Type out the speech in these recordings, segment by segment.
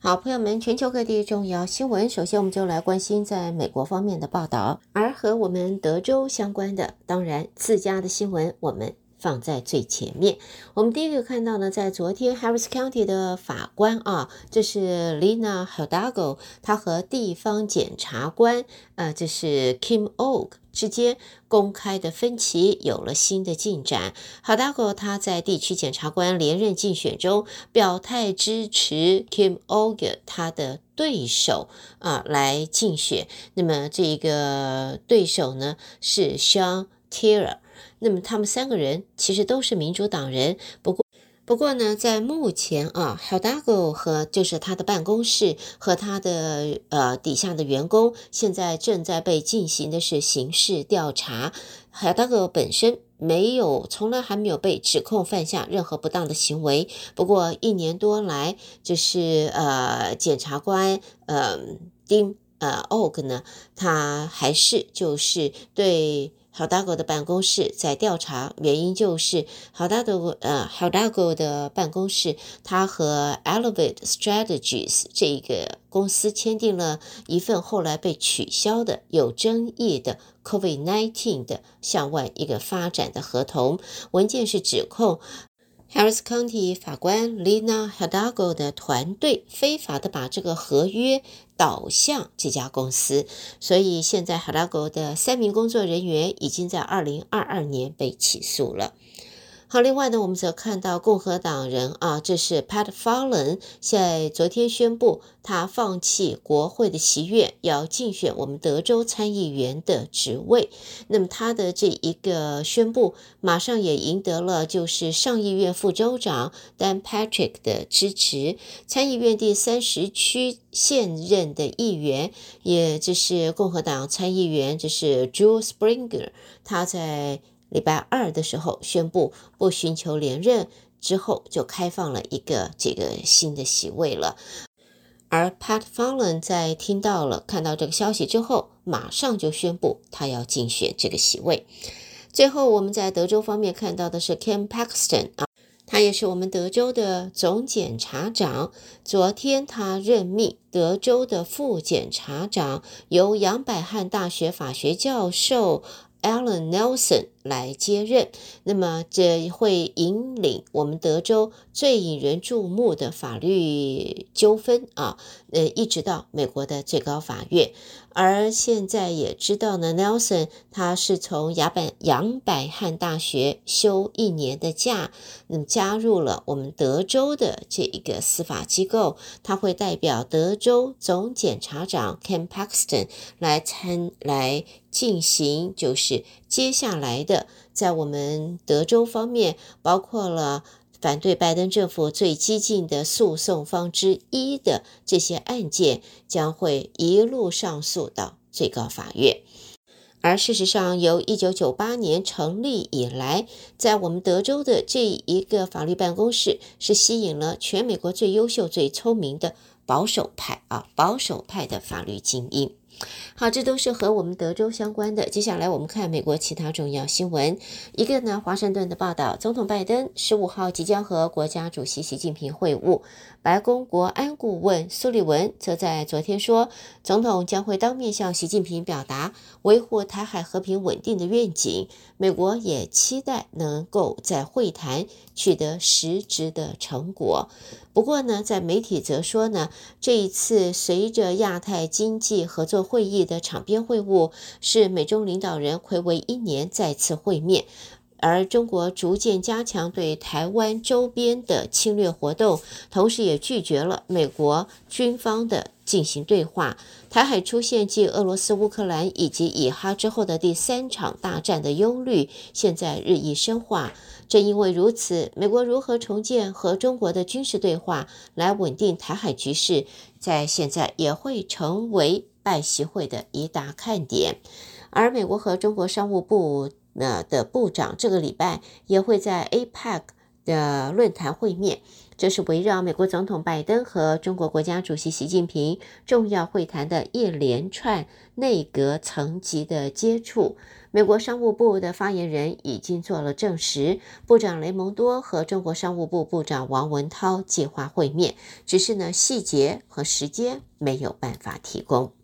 好，朋友们，全球各地重要新闻，首先我们就来关心在美国方面的报道，而和我们德州相关的，当然自家的新闻，我们放在最前面。我们第一个看到呢，在昨天，Harris County 的法官啊，这是 Lina Hidalgo，他和地方检察官，呃，这是 Kim Og 之间公开的分歧有了新的进展。Hidalgo 他在地区检察官连任竞选中表态支持 Kim Og 他的对手啊来竞选。那么这个对手呢是 Sean Tiller。那么他们三个人其实都是民主党人，不过不过呢，在目前啊，Hidalgo 和就是他的办公室和他的呃底下的员工，现在正在被进行的是刑事调查。Hidalgo 本身没有，从来还没有被指控犯下任何不当的行为。不过一年多来，就是呃检察官呃丁呃 Og 呢，他还是就是对。Hidalgo 的办公室在调查，原因就是 Hidalgo 的办公室，他和 Elevate Strategies 这一个公司签订了一份后来被取消的有争议的 COVID-19 的向外一个发展的合同。文件是指控 Harris County 法官 Lina Hidalgo 的团队非法的把这个合约。导向这家公司，所以现在 Helago 的三名工作人员已经在二零二二年被起诉了。好，另外呢，我们则看到共和党人啊，这是 Pat Fallon 在昨天宣布，他放弃国会的席位，要竞选我们德州参议员的职位。那么他的这一个宣布，马上也赢得了就是上议院副州长 Dan Patrick 的支持，参议院第三十区现任的议员，也就是共和党参议员，这是 Joe Springer，他在。礼拜二的时候宣布不寻求连任，之后就开放了一个这个新的席位了。而 Pat Fallon 在听到了看到这个消息之后，马上就宣布他要竞选这个席位。最后我们在德州方面看到的是 Ken Paxton 啊，他也是我们德州的总检察长。昨天他任命德州的副检察长，由杨百翰大学法学教授。Alan Nelson 来接任，那么这会引领我们德州最引人注目的法律纠纷啊，呃，一直到美国的最高法院。而现在也知道呢，Nelson 他是从亚本杨百翰大学休一年的假，那么加入了我们德州的这一个司法机构，他会代表德州总检察长 Ken Paxton 来参来进行，就是接下来的在我们德州方面，包括了。反对拜登政府最激进的诉讼方之一的这些案件将会一路上诉到最高法院。而事实上，由一九九八年成立以来，在我们德州的这一个法律办公室是吸引了全美国最优秀、最聪明的保守派啊，保守派的法律精英。好，这都是和我们德州相关的。接下来我们看美国其他重要新闻。一个呢，华盛顿的报道，总统拜登十五号即将和国家主席习近平会晤。白宫国安顾问苏利文则在昨天说，总统将会当面向习近平表达维护台海和平稳定的愿景。美国也期待能够在会谈取得实质的成果。不过呢，在媒体则说呢，这一次随着亚太经济合作会议的场边会晤，是美中领导人睽违一年再次会面。而中国逐渐加强对台湾周边的侵略活动，同时也拒绝了美国军方的进行对话。台海出现继俄罗斯、乌克兰以及以哈之后的第三场大战的忧虑，现在日益深化。正因为如此，美国如何重建和中国的军事对话来稳定台海局势，在现在也会成为拜习会的一大看点。而美国和中国商务部。那的部长这个礼拜也会在 APEC 的论坛会面，这是围绕美国总统拜登和中国国家主席习近平重要会谈的一连串内阁层级的接触。美国商务部的发言人已经做了证实，部长雷蒙多和中国商务部部长王文涛计划会面，只是呢细节和时间没有办法提供。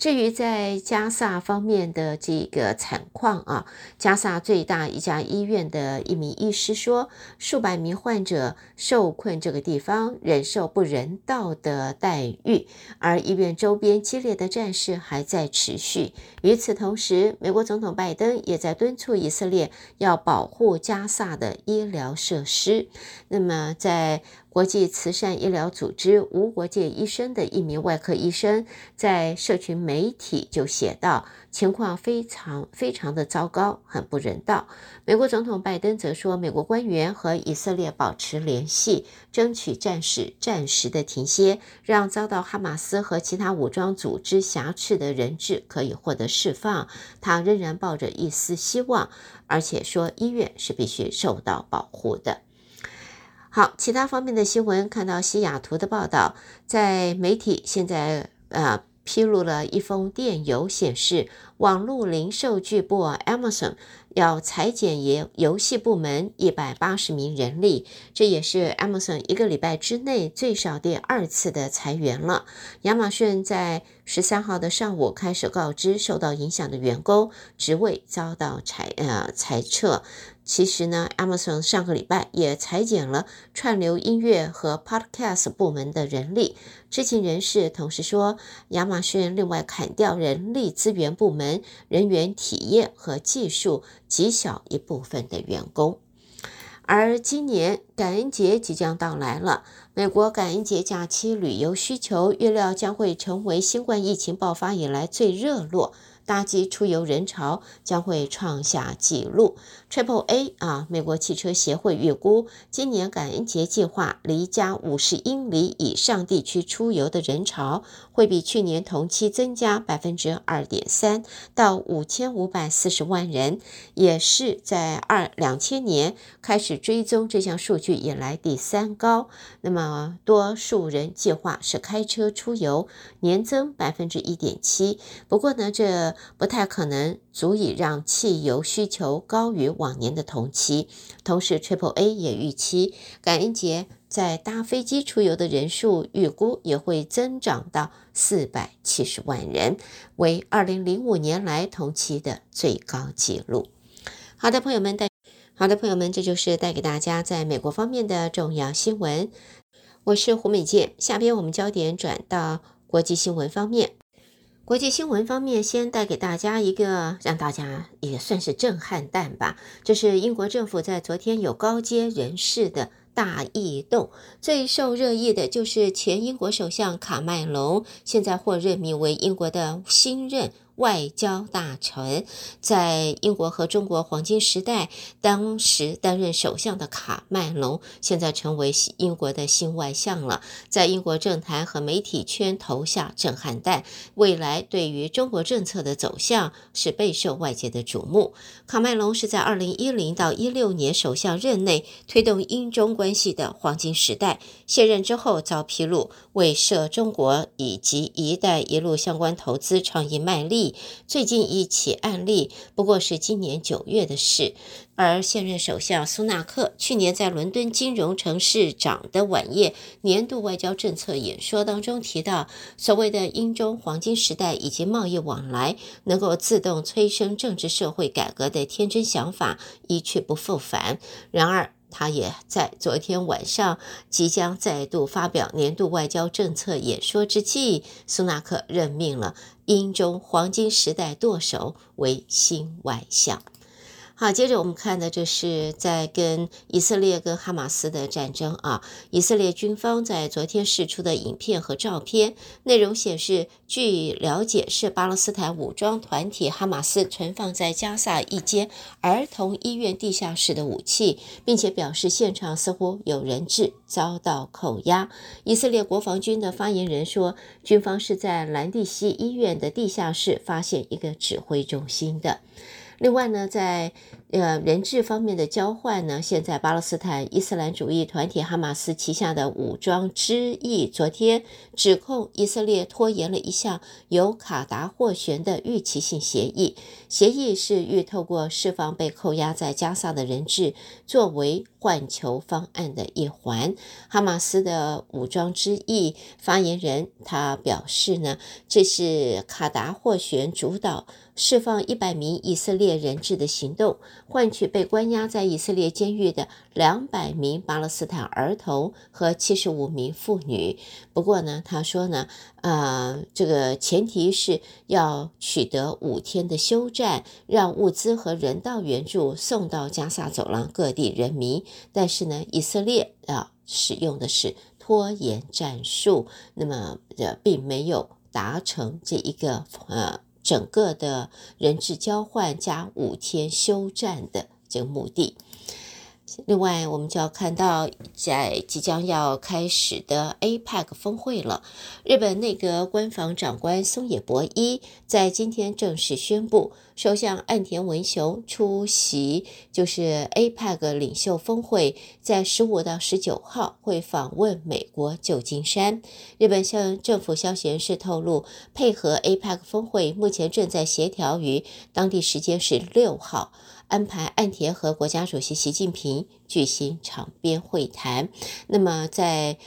至于在加萨方面的这个惨况啊，加萨最大一家医院的一名医师说，数百名患者受困这个地方，忍受不人道的待遇，而医院周边激烈的战事还在持续。与此同时，美国总统拜登也在敦促以色列要保护加萨的医疗设施。那么在国际慈善医疗组织无国界医生的一名外科医生在社群媒体就写道：“情况非常非常的糟糕，很不人道。”美国总统拜登则说：“美国官员和以色列保持联系，争取战事暂时的停歇，让遭到哈马斯和其他武装组织挟持的人质可以获得释放。”他仍然抱着一丝希望，而且说医院是必须受到保护的。好，其他方面的新闻，看到西雅图的报道，在媒体现在呃披露了一封电邮，显示网络零售巨擘 Amazon 要裁减游游戏部门一百八十名人力，这也是 Amazon 一个礼拜之内最少第二次的裁员了。亚马逊在十三号的上午开始告知受到影响的员工职位遭到裁呃裁撤。其实呢，Amazon 上个礼拜也裁减了串流音乐和 Podcast 部门的人力。知情人士同时说，亚马逊另外砍掉人力资源部门、人员体验和技术极小一部分的员工。而今年感恩节即将到来了，美国感恩节假期旅游需求预料将会成为新冠疫情爆发以来最热络。搭机出游人潮将会创下纪录。Triple A 啊，美国汽车协会预估，今年感恩节计划离家五十英里以上地区出游的人潮，会比去年同期增加百分之二点三，到五千五百四十万人，也是在二两千年开始追踪这项数据以来第三高。那么，多数人计划是开车出游，年增百分之一点七。不过呢，这不太可能足以让汽油需求高于往年的同期。同时，Triple A 也预期感恩节在搭飞机出游的人数预估也会增长到四百七十万人，为二零零五年来同期的最高纪录。好的，朋友们，带好的朋友们，这就是带给大家在美国方面的重要新闻。我是胡美健，下边我们焦点转到国际新闻方面。国际新闻方面，先带给大家一个让大家也算是震撼弹吧，这是英国政府在昨天有高阶人士的大异动，最受热议的就是前英国首相卡麦隆，现在获任命为英国的新任。外交大臣，在英国和中国黄金时代，当时担任首相的卡麦隆，现在成为英国的新外相了，在英国政坛和媒体圈投下震撼弹。未来对于中国政策的走向是备受外界的瞩目。卡麦隆是在二零一零到一六年首相任内推动英中关系的黄金时代，卸任之后遭披露为涉中国以及“一带一路”相关投资倡议卖力。最近一起案例不过是今年九月的事，而现任首相苏纳克去年在伦敦金融城市长的晚宴年度外交政策演说当中提到，所谓的英中黄金时代以及贸易往来能够自动催生政治社会改革的天真想法一去不复返。然而，他也在昨天晚上即将再度发表年度外交政策演说之际，苏纳克任命了英中黄金时代舵手为新外相。好，接着我们看的这是在跟以色列跟哈马斯的战争啊。以色列军方在昨天释出的影片和照片内容显示，据了解是巴勒斯坦武装团体哈马斯存放在加萨一间儿童医院地下室的武器，并且表示现场似乎有人质遭到扣押。以色列国防军的发言人说，军方是在兰蒂西医院的地下室发现一个指挥中心的。另外呢，在呃人质方面的交换呢，现在巴勒斯坦伊斯兰主义团体哈马斯旗下的武装之翼昨天指控以色列拖延了一项由卡达斡旋的预期性协议，协议是欲透过释放被扣押在加萨的人质作为换囚方案的一环。哈马斯的武装之翼发言人他表示呢，这是卡达斡旋主导。释放一百名以色列人质的行动，换取被关押在以色列监狱的两百名巴勒斯坦儿童和七十五名妇女。不过呢，他说呢，呃，这个前提是要取得五天的休战，让物资和人道援助送到加萨走廊各地人民。但是呢，以色列啊，使用的是拖延战术，那么呃，并没有达成这一个呃。整个的人质交换加五天休战的这个目的。另外，我们就要看到，在即将要开始的 APEC 峰会了。日本内阁官房长官松野博一在今天正式宣布，首相岸田文雄出席就是 APEC 领袖峰会，在十五到十九号会访问美国旧金山。日本向政府消息人士透露，配合 APEC 峰会，目前正在协调于当地时间是六号。安排岸田和国家主席习近平举行场边会谈。那么在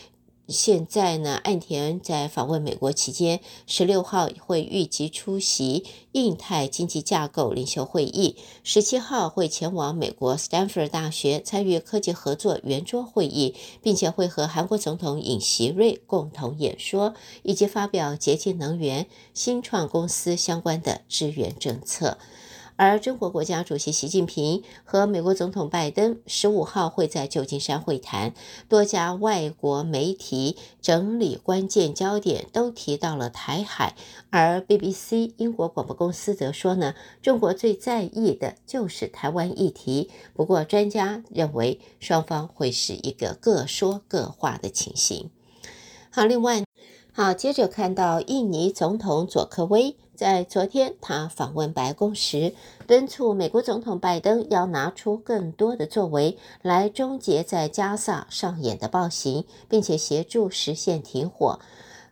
现在呢，岸田在访问美国期间，十六号会预计出席印太经济架构领袖会议，十七号会前往美国斯坦福大学参与科技合作圆桌会议，并且会和韩国总统尹锡瑞共同演说，以及发表洁净能源、新创公司相关的支援政策。而中国国家主席习近平和美国总统拜登十五号会在旧金山会谈，多家外国媒体整理关键焦点都提到了台海，而 BBC 英国广播公司则说呢，中国最在意的就是台湾议题。不过专家认为双方会是一个各说各话的情形。好，另外。好，接着看到印尼总统佐科威在昨天他访问白宫时，敦促美国总统拜登要拿出更多的作为来终结在加萨上演的暴行，并且协助实现停火。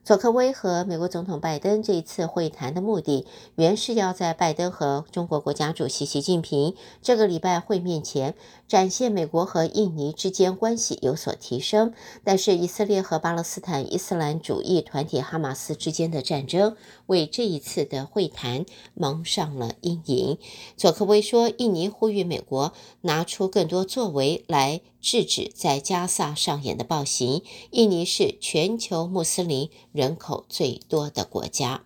佐科威和美国总统拜登这一次会谈的目的，原是要在拜登和中国国家主席习近平这个礼拜会面前，展现美国和印尼之间关系有所提升。但是，以色列和巴勒斯坦伊斯兰主义团体哈马斯之间的战争，为这一次的会谈蒙上了阴影。佐科威说，印尼呼吁美国拿出更多作为来。制止在加萨上演的暴行。印尼是全球穆斯林人口最多的国家，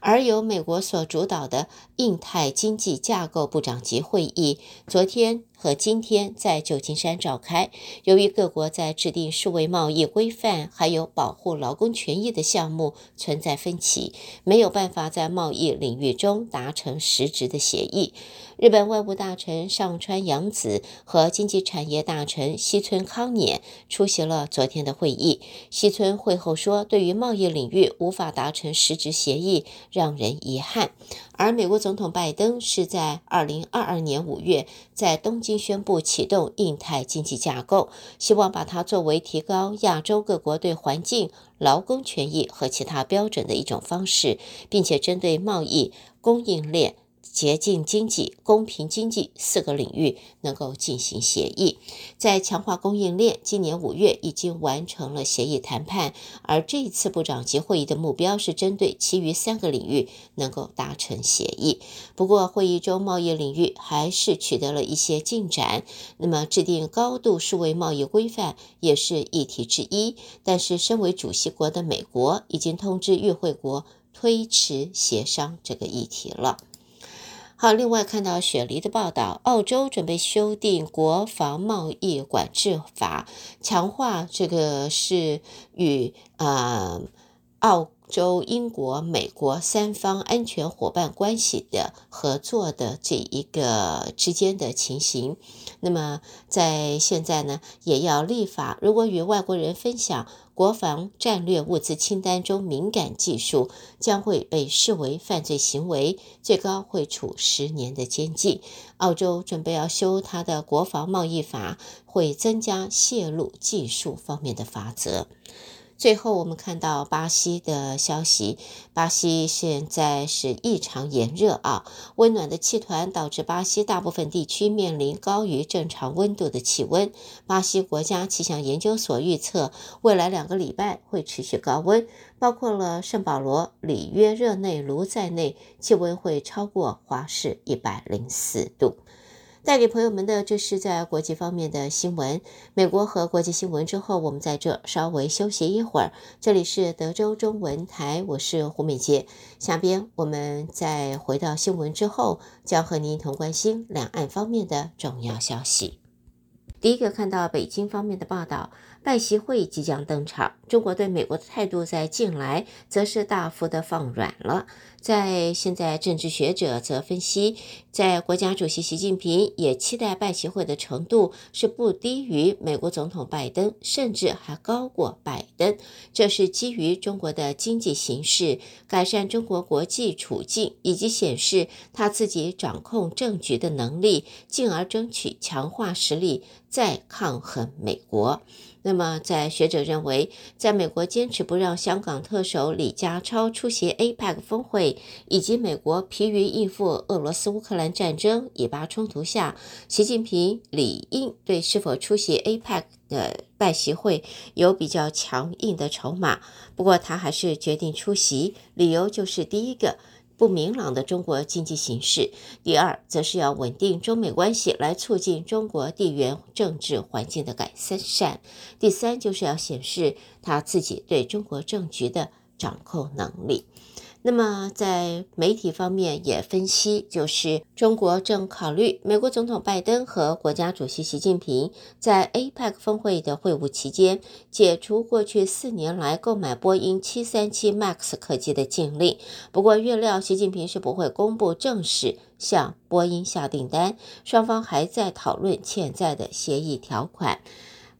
而由美国所主导的印太经济架构部长级会议昨天和今天在旧金山召开。由于各国在制定数位贸易规范还有保护劳工权益的项目存在分歧，没有办法在贸易领域中达成实质的协议。日本外务大臣上川阳子和经济产业大臣西村康稔出席了昨天的会议。西村会后说：“对于贸易领域无法达成实质协议，让人遗憾。”而美国总统拜登是在二零二二年五月在东京宣布启动印太经济架构，希望把它作为提高亚洲各国对环境、劳工权益和其他标准的一种方式，并且针对贸易、供应链。洁净经济、公平经济四个领域能够进行协议，在强化供应链，今年五月已经完成了协议谈判，而这一次部长级会议的目标是针对其余三个领域能够达成协议。不过，会议中贸易领域还是取得了一些进展。那么，制定高度数位贸易规范也是议题之一，但是身为主席国的美国已经通知与会国推迟协商这个议题了。好，另外看到雪梨的报道，澳洲准备修订国防贸易管制法，强化这个是与啊、澳洲、英国、美国三方安全伙伴关系的合作的这一个之间的情形。那么在现在呢，也要立法，如果与外国人分享。国防战略物资清单中敏感技术，将会被视为犯罪行为，最高会处十年的监禁。澳洲准备要修它的国防贸易法，会增加泄露技术方面的法则。最后，我们看到巴西的消息。巴西现在是异常炎热啊，温暖的气团导致巴西大部分地区面临高于正常温度的气温。巴西国家气象研究所预测，未来两个礼拜会持续高温，包括了圣保罗、里约热内卢在内，气温会超过华氏一百零四度。带给朋友们的，这是在国际方面的新闻。美国和国际新闻之后，我们在这稍微休息一会儿。这里是德州中文台，我是胡美杰。下边我们再回到新闻之后，将和您一同关心两岸方面的重要消息。第一个看到北京方面的报道。拜习会即将登场，中国对美国的态度在近来则是大幅的放软了。在现在，政治学者则分析，在国家主席习近平也期待拜习会的程度是不低于美国总统拜登，甚至还高过拜登。这是基于中国的经济形势、改善中国国际处境以及显示他自己掌控政局的能力，进而争取强化实力，再抗衡美国。那么，在学者认为，在美国坚持不让香港特首李家超出席 APEC 峰会，以及美国疲于应付俄罗斯乌克兰战争、以巴冲突下，习近平理应对是否出席 APEC 的拜习会有比较强硬的筹码。不过，他还是决定出席，理由就是第一个。不明朗的中国经济形势，第二，则是要稳定中美关系，来促进中国地缘政治环境的改善；第三，就是要显示他自己对中国政局的掌控能力。那么，在媒体方面也分析，就是中国正考虑美国总统拜登和国家主席习近平在 APEC 峰会的会晤期间，解除过去四年来购买波音737 MAX 客机的禁令。不过，预料习近平是不会公布正式向波音下订单，双方还在讨论潜在的协议条款。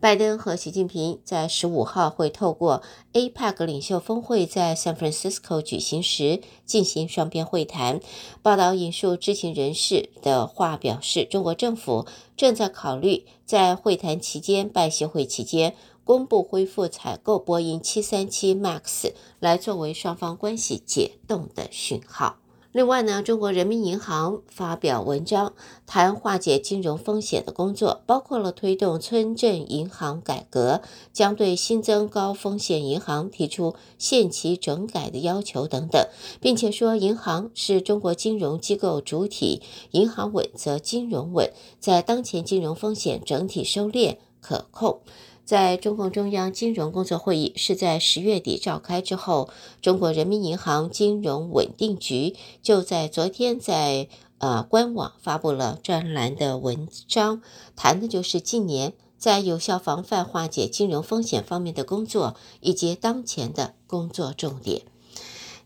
拜登和习近平在十五号会透过 APEC 领袖峰会在 San Francisco 举行时进行双边会谈。报道引述知情人士的话表示，中国政府正在考虑在会谈期间、拜协会期间公布恢复采购波音737 MAX，来作为双方关系解冻的讯号。另外呢，中国人民银行发表文章谈化解金融风险的工作，包括了推动村镇银行改革，将对新增高风险银行提出限期整改的要求等等，并且说银行是中国金融机构主体，银行稳则金融稳，在当前金融风险整体收敛可控。在中共中央金融工作会议是在十月底召开之后，中国人民银行金融稳定局就在昨天在呃官网发布了专栏的文章，谈的就是近年在有效防范化解金融风险方面的工作以及当前的工作重点。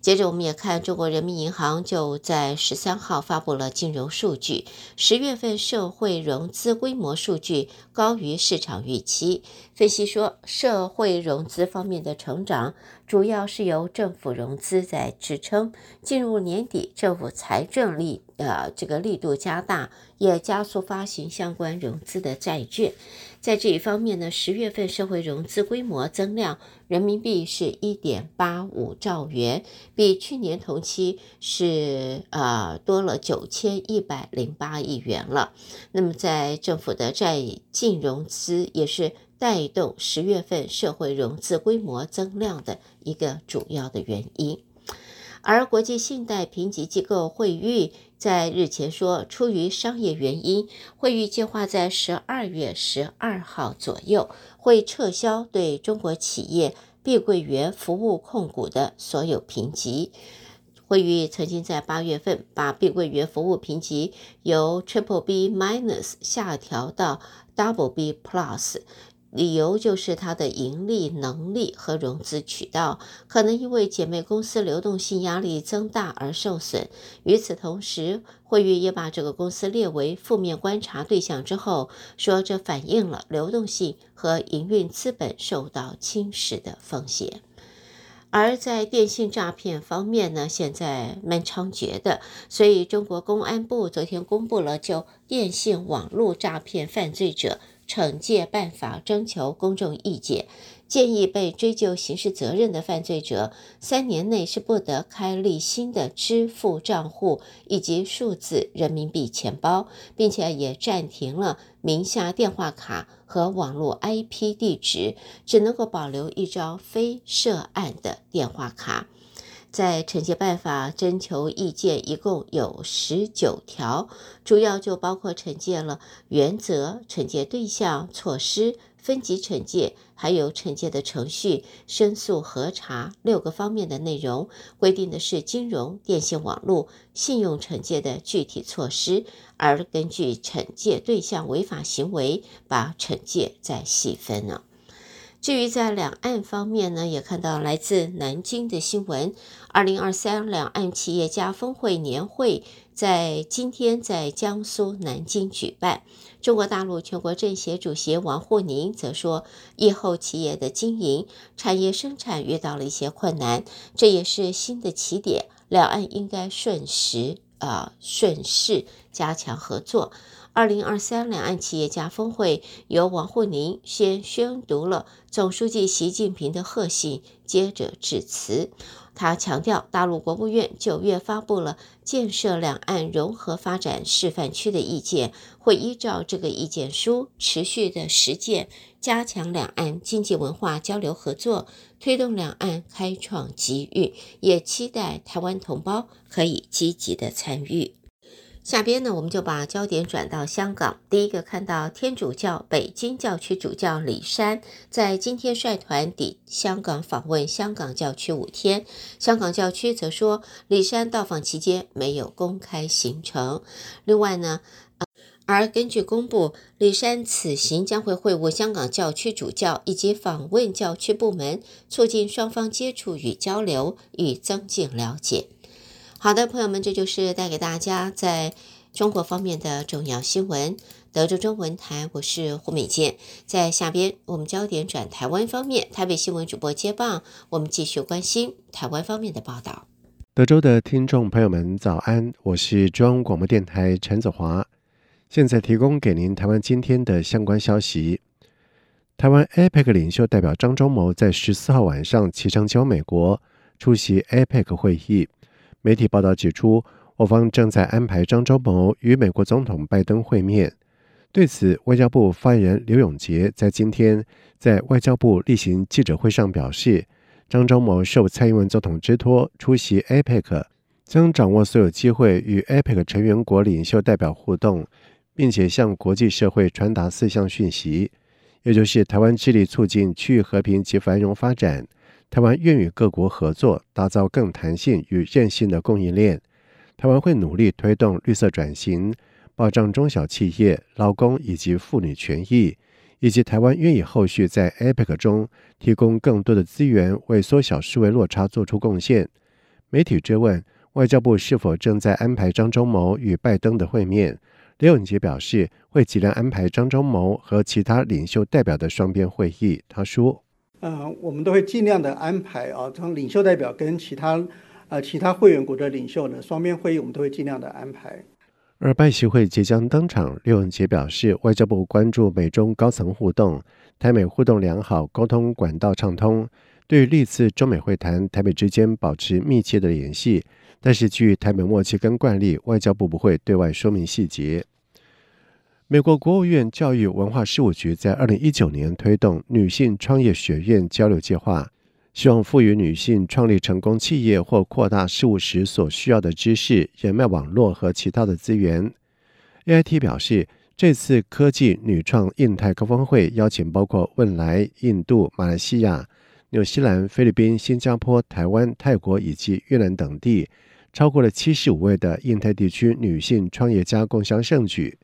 接着，我们也看中国人民银行就在十三号发布了金融数据，十月份社会融资规模数据高于市场预期。分析说，社会融资方面的成长主要是由政府融资在支撑。进入年底，政府财政力呃这个力度加大，也加速发行相关融资的债券。在这一方面呢，十月份社会融资规模增量人民币是一点八五兆元，比去年同期是呃多了九千一百零八亿元了。那么在政府的债净融资也是带动十月份社会融资规模增量的一个主要的原因。而国际信贷评级机构惠誉在日前说，出于商业原因，惠誉计划在十二月十二号左右会撤销对中国企业碧桂园服务控股的所有评级。惠誉曾经在八月份把碧桂园服务评级由 Triple B Minus 下调到 Double B Plus。理由就是它的盈利能力和融资渠道可能因为姐妹公司流动性压力增大而受损。与此同时，惠誉也把这个公司列为负面观察对象之后，说这反映了流动性和营运资本受到侵蚀的风险。而在电信诈骗方面呢，现在蛮猖獗的，所以中国公安部昨天公布了就电信网络诈骗犯罪者惩戒办法征求公众意见。建议被追究刑事责任的犯罪者，三年内是不得开立新的支付账户以及数字人民币钱包，并且也暂停了名下电话卡和网络 IP 地址，只能够保留一张非涉案的电话卡。在惩戒办法征求意见，一共有十九条，主要就包括惩戒了原则、惩戒对象、措施。分级惩戒，还有惩戒的程序、申诉核查六个方面的内容，规定的是金融、电信、网络、信用惩戒的具体措施，而根据惩戒对象违法行为，把惩戒再细分了。至于在两岸方面呢，也看到来自南京的新闻，二零二三两岸企业家峰会年会在今天在江苏南京举办。中国大陆全国政协主席王沪宁则说，疫后企业的经营、产业生产遇到了一些困难，这也是新的起点，两岸应该顺时、呃、顺势加强合作。二零二三两岸企业家峰会由王沪宁先宣读了总书记习近平的贺信，接着致辞。他强调，大陆国务院九月发布了建设两岸融合发展示范区的意见，会依照这个意见书持续的实践，加强两岸经济文化交流合作，推动两岸开创机遇，也期待台湾同胞可以积极的参与。下边呢，我们就把焦点转到香港。第一个看到天主教北京教区主教李山在今天率团抵香港访问香港教区五天。香港教区则说，李山到访期间没有公开行程。另外呢，而根据公布，李山此行将会会晤香港教区主教以及访问教区部门，促进双方接触与交流，与增进了解。好的，朋友们，这就是带给大家在中国方面的重要新闻。德州中文台，我是胡美健。在下边，我们焦点转台湾方面，台北新闻主播接棒，我们继续关心台湾方面的报道。德州的听众朋友们，早安，我是中央广播电台陈子华，现在提供给您台湾今天的相关消息。台湾 APEC 领袖代表张忠谋在十四号晚上启程前往美国出席 APEC 会议。媒体报道指出，我方正在安排张忠谋与美国总统拜登会面。对此，外交部发言人刘永杰在今天在外交部例行记者会上表示，张忠谋受蔡英文总统之托出席 APEC，将掌握所有机会与 APEC 成员国领袖代表互动，并且向国际社会传达四项讯息，也就是台湾致力促进区域和平及繁荣发展。台湾愿与各国合作，打造更弹性与韧性的供应链。台湾会努力推动绿色转型，保障中小企业、劳工以及妇女权益，以及台湾愿意后续在 APEC 中提供更多的资源，为缩小数位落差做出贡献。媒体追问外交部是否正在安排张忠谋与拜登的会面，刘永杰表示会尽量安排张忠谋和其他领袖代表的双边会议。他说。呃，我们都会尽量的安排啊，从领袖代表跟其他呃其他会员国的领袖呢，双边会议我们都会尽量的安排。而拜习会即将登场，刘永杰表示，外交部关注美中高层互动，台美互动良好，沟通管道畅通。对于历次中美会谈，台美之间保持密切的联系，但是基于台美默契跟惯例，外交部不会对外说明细节。美国国务院教育文化事务局在二零一九年推动女性创业学院交流计划，希望赋予女性创立成功企业或扩大事务时所需要的知识、人脉网络和其他的资源。AIT 表示，这次科技女创印太高峰会邀请包括汶莱、印度、马来西亚、纽西兰、菲律宾、新加坡、台湾、泰国以及越南等地，超过了七十五位的印太地区女性创业家共襄盛举。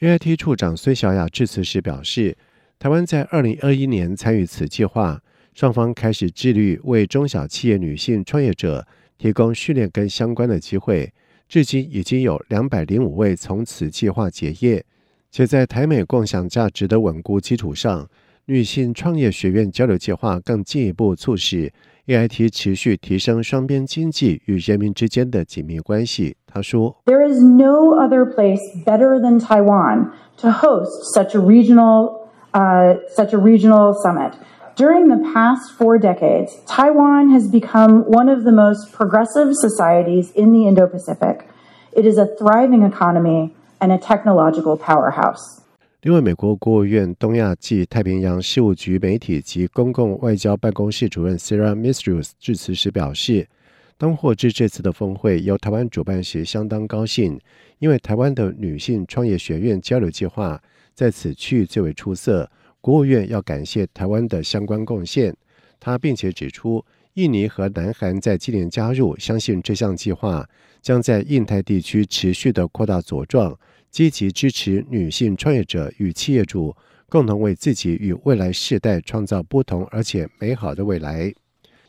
AIT 处长孙小雅致辞时表示，台湾在二零二一年参与此计划，双方开始致力为中小企业女性创业者提供训练跟相关的机会。至今已经有两百零五位从此计划结业，且在台美共享价值的稳固基础上，女性创业学院交流计划更进一步促使 AIT 持续提升双边经济与人民之间的紧密关系。他说：“There is no other place better than Taiwan to host such a regional, uh, such a regional summit.” During the past four decades, Taiwan has become one of the most progressive societies in the Indo-Pacific. It is a thriving economy and a technological powerhouse. 另外，美国国务院东亚暨太平洋事务局媒体及公共外交办公室主任 Sarah Mistrus 致辞时表示，当获知这次的峰会由台湾主办时相当高兴，因为台湾的女性创业学院交流计划在此区域最为出色。国务院要感谢台湾的相关贡献，他并且指出，印尼和南韩在今年加入，相信这项计划将在印太地区持续的扩大茁壮，积极支持女性创业者与企业主共同为自己与未来世代创造不同而且美好的未来。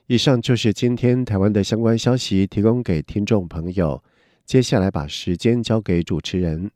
以上就是今天台湾的相关消息，提供给听众朋友。接下来把时间交给主持人。